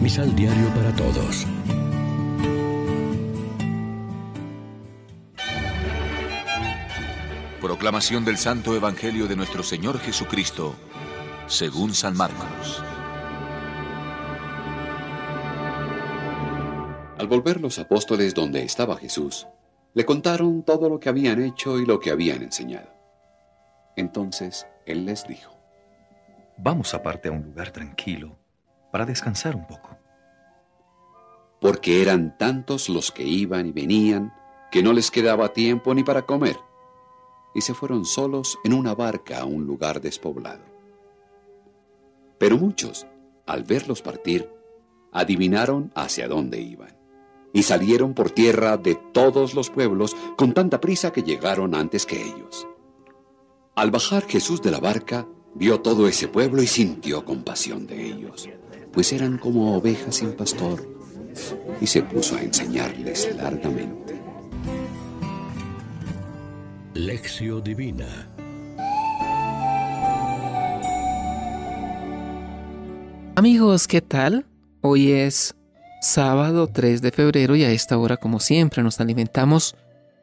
Misal Diario para Todos. Proclamación del Santo Evangelio de nuestro Señor Jesucristo, según San Marcos. Al volver los apóstoles donde estaba Jesús, le contaron todo lo que habían hecho y lo que habían enseñado. Entonces él les dijo, Vamos aparte a un lugar tranquilo para descansar un poco. Porque eran tantos los que iban y venían que no les quedaba tiempo ni para comer, y se fueron solos en una barca a un lugar despoblado. Pero muchos, al verlos partir, adivinaron hacia dónde iban, y salieron por tierra de todos los pueblos con tanta prisa que llegaron antes que ellos. Al bajar Jesús de la barca, vio todo ese pueblo y sintió compasión de ellos, pues eran como ovejas sin pastor, y se puso a enseñarles largamente. Lección Divina Amigos, ¿qué tal? Hoy es sábado 3 de febrero y a esta hora, como siempre, nos alimentamos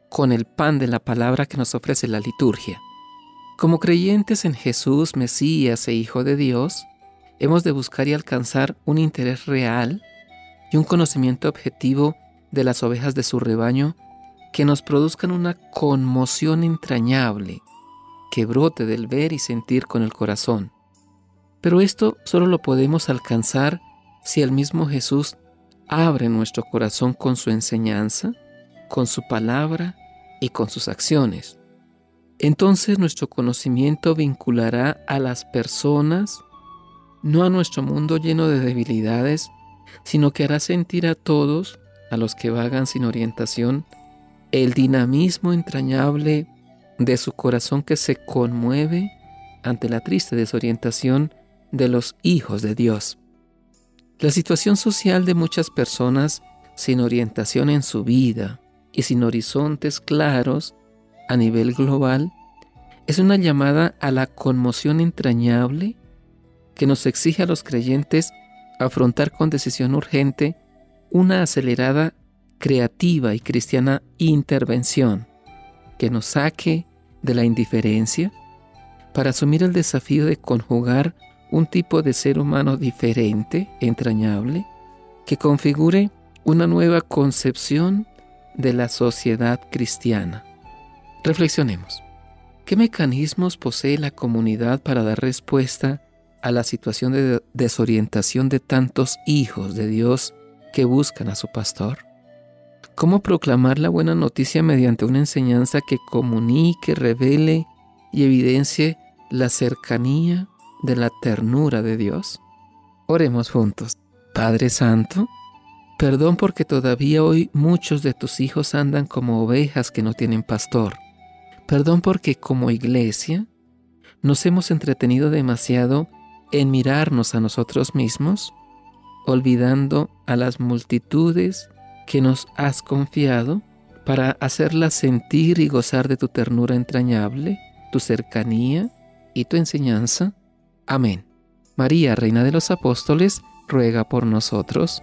con el pan de la palabra que nos ofrece la liturgia. Como creyentes en Jesús, Mesías e Hijo de Dios, hemos de buscar y alcanzar un interés real y un conocimiento objetivo de las ovejas de su rebaño que nos produzcan una conmoción entrañable que brote del ver y sentir con el corazón. Pero esto solo lo podemos alcanzar si el mismo Jesús abre nuestro corazón con su enseñanza, con su palabra y con sus acciones entonces nuestro conocimiento vinculará a las personas, no a nuestro mundo lleno de debilidades, sino que hará sentir a todos, a los que vagan sin orientación, el dinamismo entrañable de su corazón que se conmueve ante la triste desorientación de los hijos de Dios. La situación social de muchas personas sin orientación en su vida y sin horizontes claros a nivel global es una llamada a la conmoción entrañable que nos exige a los creyentes afrontar con decisión urgente una acelerada, creativa y cristiana intervención que nos saque de la indiferencia para asumir el desafío de conjugar un tipo de ser humano diferente, entrañable, que configure una nueva concepción de la sociedad cristiana. Reflexionemos. ¿Qué mecanismos posee la comunidad para dar respuesta a la situación de desorientación de tantos hijos de Dios que buscan a su pastor? ¿Cómo proclamar la buena noticia mediante una enseñanza que comunique, revele y evidencie la cercanía de la ternura de Dios? Oremos juntos. Padre Santo, perdón porque todavía hoy muchos de tus hijos andan como ovejas que no tienen pastor Perdón porque como iglesia nos hemos entretenido demasiado en mirarnos a nosotros mismos, olvidando a las multitudes que nos has confiado para hacerlas sentir y gozar de tu ternura entrañable, tu cercanía y tu enseñanza. Amén. María, Reina de los Apóstoles, ruega por nosotros.